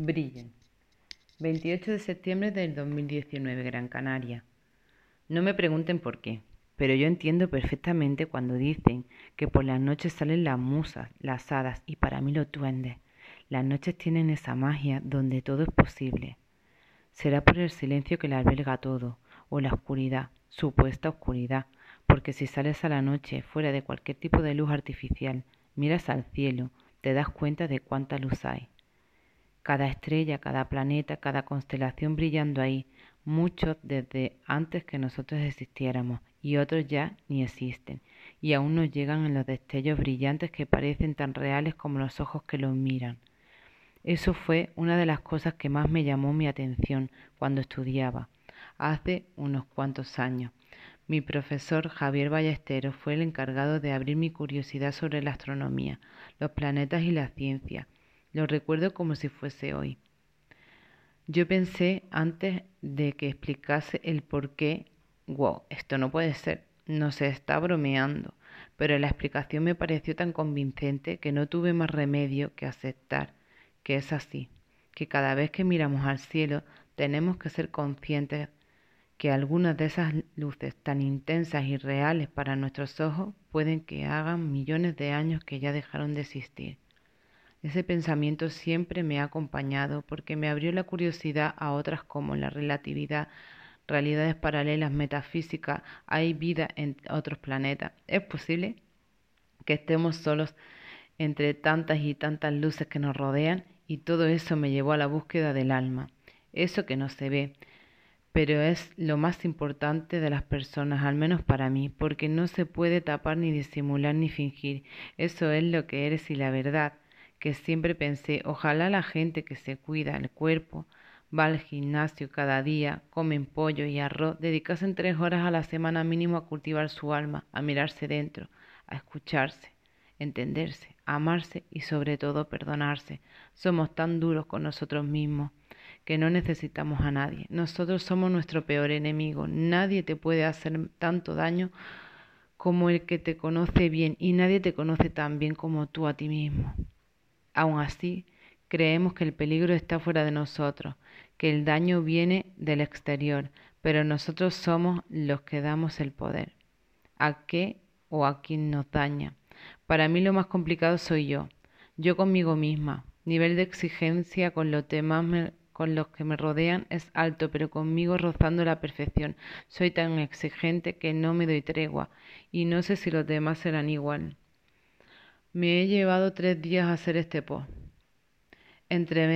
Brillen. 28 de septiembre del 2019, Gran Canaria. No me pregunten por qué, pero yo entiendo perfectamente cuando dicen que por las noches salen las musas, las hadas y para mí los duendes. Las noches tienen esa magia donde todo es posible. Será por el silencio que la alberga todo, o la oscuridad, supuesta oscuridad, porque si sales a la noche fuera de cualquier tipo de luz artificial, miras al cielo, te das cuenta de cuánta luz hay cada estrella, cada planeta, cada constelación brillando ahí, muchos desde antes que nosotros existiéramos y otros ya ni existen, y aún nos llegan en los destellos brillantes que parecen tan reales como los ojos que los miran. Eso fue una de las cosas que más me llamó mi atención cuando estudiaba, hace unos cuantos años. Mi profesor Javier Ballesteros fue el encargado de abrir mi curiosidad sobre la astronomía, los planetas y la ciencia lo recuerdo como si fuese hoy. Yo pensé antes de que explicase el por qué, wow, esto no puede ser, no se está bromeando, pero la explicación me pareció tan convincente que no tuve más remedio que aceptar que es así, que cada vez que miramos al cielo tenemos que ser conscientes que algunas de esas luces tan intensas y reales para nuestros ojos pueden que hagan millones de años que ya dejaron de existir. Ese pensamiento siempre me ha acompañado porque me abrió la curiosidad a otras como la relatividad, realidades paralelas, metafísica, hay vida en otros planetas. ¿Es posible que estemos solos entre tantas y tantas luces que nos rodean? Y todo eso me llevó a la búsqueda del alma, eso que no se ve, pero es lo más importante de las personas, al menos para mí, porque no se puede tapar ni disimular ni fingir. Eso es lo que eres y la verdad que siempre pensé, ojalá la gente que se cuida el cuerpo, va al gimnasio cada día, comen pollo y arroz, dedicasen tres horas a la semana mínimo a cultivar su alma, a mirarse dentro, a escucharse, entenderse, amarse y sobre todo perdonarse. Somos tan duros con nosotros mismos que no necesitamos a nadie. Nosotros somos nuestro peor enemigo. Nadie te puede hacer tanto daño como el que te conoce bien y nadie te conoce tan bien como tú a ti mismo. Aun así, creemos que el peligro está fuera de nosotros, que el daño viene del exterior, pero nosotros somos los que damos el poder. ¿A qué o a quién nos daña? Para mí lo más complicado soy yo, yo conmigo misma. Nivel de exigencia con los demás con los que me rodean es alto, pero conmigo rozando la perfección. Soy tan exigente que no me doy tregua y no sé si los demás serán igual. Me he llevado tres días a hacer este post. Entre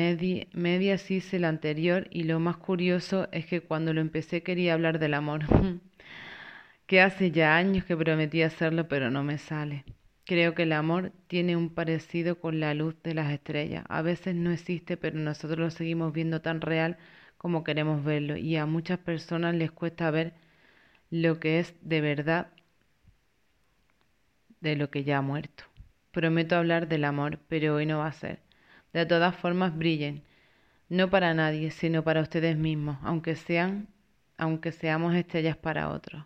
medias hice el anterior y lo más curioso es que cuando lo empecé quería hablar del amor, que hace ya años que prometí hacerlo pero no me sale. Creo que el amor tiene un parecido con la luz de las estrellas. A veces no existe pero nosotros lo seguimos viendo tan real como queremos verlo y a muchas personas les cuesta ver lo que es de verdad de lo que ya ha muerto. Prometo hablar del amor, pero hoy no va a ser. De todas formas, brillen. No para nadie, sino para ustedes mismos, aunque sean, aunque seamos estrellas para otros.